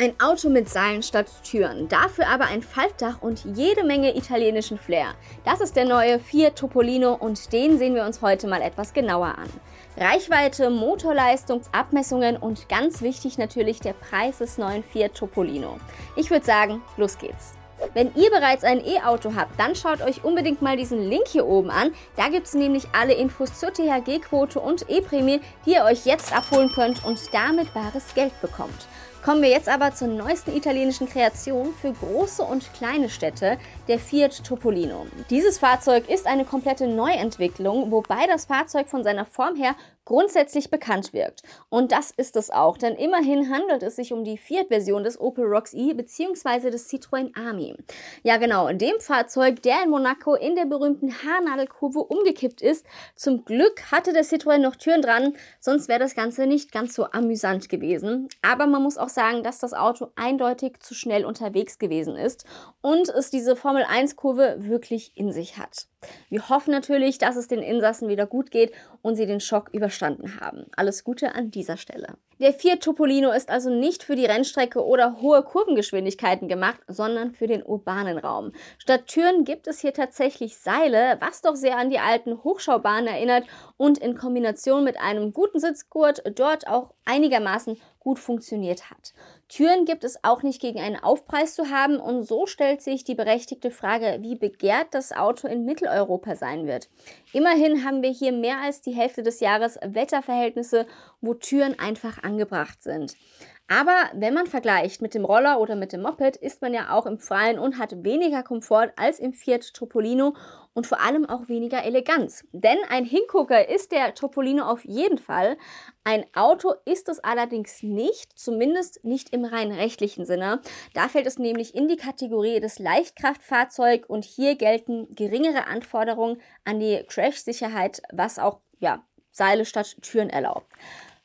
Ein Auto mit Seilen statt Türen, dafür aber ein Faltdach und jede Menge italienischen Flair. Das ist der neue Fiat Topolino und den sehen wir uns heute mal etwas genauer an. Reichweite, Motorleistung, Abmessungen und ganz wichtig natürlich der Preis des neuen Fiat Topolino. Ich würde sagen, los geht's. Wenn ihr bereits ein E-Auto habt, dann schaut euch unbedingt mal diesen Link hier oben an. Da gibt es nämlich alle Infos zur THG-Quote und E-Prämie, die ihr euch jetzt abholen könnt und damit bares Geld bekommt. Kommen wir jetzt aber zur neuesten italienischen Kreation für große und kleine Städte, der Fiat Topolino. Dieses Fahrzeug ist eine komplette Neuentwicklung, wobei das Fahrzeug von seiner Form her grundsätzlich bekannt wirkt. Und das ist es auch, denn immerhin handelt es sich um die Fiat-Version des Opel Rocks E bzw. des Citroën Ami. Ja genau, in dem Fahrzeug, der in Monaco in der berühmten Haarnadelkurve umgekippt ist. Zum Glück hatte der Citroën noch Türen dran, sonst wäre das Ganze nicht ganz so amüsant gewesen. Aber man muss auch sagen, dass das Auto eindeutig zu schnell unterwegs gewesen ist und es diese Formel 1 Kurve wirklich in sich hat. Wir hoffen natürlich, dass es den Insassen wieder gut geht und sie den Schock überstanden haben. Alles Gute an dieser Stelle. Der Fiat Topolino ist also nicht für die Rennstrecke oder hohe Kurvengeschwindigkeiten gemacht, sondern für den urbanen Raum. Statt Türen gibt es hier tatsächlich Seile, was doch sehr an die alten Hochschaubahnen erinnert und in Kombination mit einem guten Sitzgurt dort auch einigermaßen gut funktioniert hat. Türen gibt es auch nicht gegen einen Aufpreis zu haben und so stellt sich die berechtigte Frage, wie begehrt das Auto in Mitteleuropa sein wird. Immerhin haben wir hier mehr als die Hälfte des Jahres Wetterverhältnisse, wo Türen einfach angebracht sind. Aber wenn man vergleicht mit dem Roller oder mit dem Moped, ist man ja auch im Freien und hat weniger Komfort als im Fiat Topolino und vor allem auch weniger Eleganz. Denn ein Hingucker ist der Topolino auf jeden Fall. Ein Auto ist es allerdings nicht, zumindest nicht im rein rechtlichen Sinne. Da fällt es nämlich in die Kategorie des Leichtkraftfahrzeug und hier gelten geringere Anforderungen an die Crash-Sicherheit, was auch ja, Seile statt Türen erlaubt.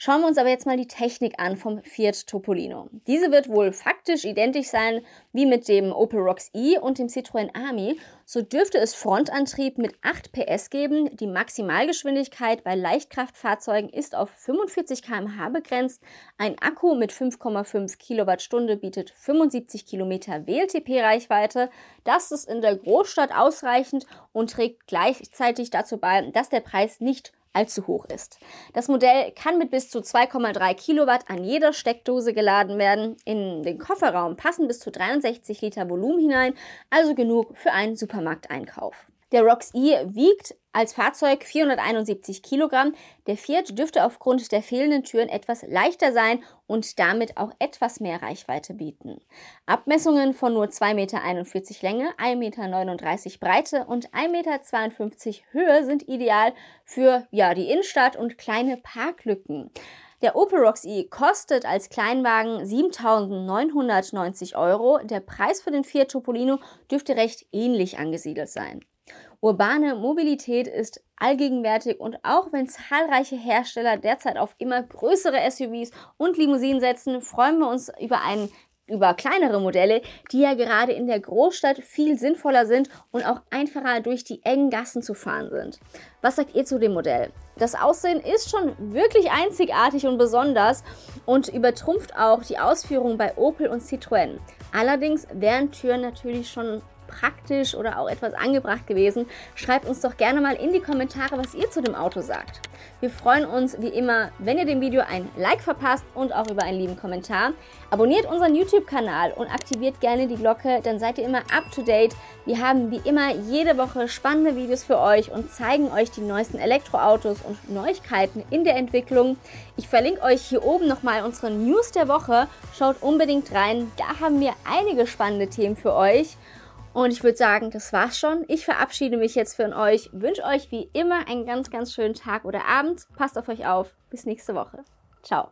Schauen wir uns aber jetzt mal die Technik an vom Fiat Topolino. Diese wird wohl faktisch identisch sein wie mit dem Opel Rocks E und dem Citroën Ami. So dürfte es Frontantrieb mit 8 PS geben. Die Maximalgeschwindigkeit bei Leichtkraftfahrzeugen ist auf 45 km/h begrenzt. Ein Akku mit 5,5 Kilowattstunde bietet 75 Kilometer WLTP-Reichweite. Das ist in der Großstadt ausreichend und trägt gleichzeitig dazu bei, dass der Preis nicht allzu hoch ist. Das Modell kann mit bis zu 2,3 Kilowatt an jeder Steckdose geladen werden. In den Kofferraum passen bis zu 63 Liter Volumen hinein, also genug für einen Supermarkteinkauf. Der Rox E wiegt als Fahrzeug 471 Kilogramm. Der Fiat dürfte aufgrund der fehlenden Türen etwas leichter sein und damit auch etwas mehr Reichweite bieten. Abmessungen von nur 2,41 Meter Länge, 1,39 Meter Breite und 1,52 Meter Höhe sind ideal für ja, die Innenstadt und kleine Parklücken. Der Opel Rocks E kostet als Kleinwagen 7.990 Euro. Der Preis für den Fiat Topolino dürfte recht ähnlich angesiedelt sein. Urbane Mobilität ist allgegenwärtig und auch wenn zahlreiche Hersteller derzeit auf immer größere SUVs und Limousinen setzen, freuen wir uns über einen über kleinere Modelle, die ja gerade in der Großstadt viel sinnvoller sind und auch einfacher durch die engen Gassen zu fahren sind. Was sagt ihr zu dem Modell? Das Aussehen ist schon wirklich einzigartig und besonders und übertrumpft auch die Ausführung bei Opel und Citroën. Allerdings wären Türen natürlich schon praktisch oder auch etwas angebracht gewesen? Schreibt uns doch gerne mal in die Kommentare, was ihr zu dem Auto sagt. Wir freuen uns wie immer, wenn ihr dem Video ein Like verpasst und auch über einen lieben Kommentar. Abonniert unseren YouTube-Kanal und aktiviert gerne die Glocke, dann seid ihr immer up to date. Wir haben wie immer jede Woche spannende Videos für euch und zeigen euch die neuesten Elektroautos und Neuigkeiten in der Entwicklung. Ich verlinke euch hier oben nochmal unsere News der Woche. Schaut unbedingt rein, da haben wir einige spannende Themen für euch. Und ich würde sagen, das war's schon. Ich verabschiede mich jetzt von euch, wünsche euch wie immer einen ganz, ganz schönen Tag oder Abend. Passt auf euch auf. Bis nächste Woche. Ciao.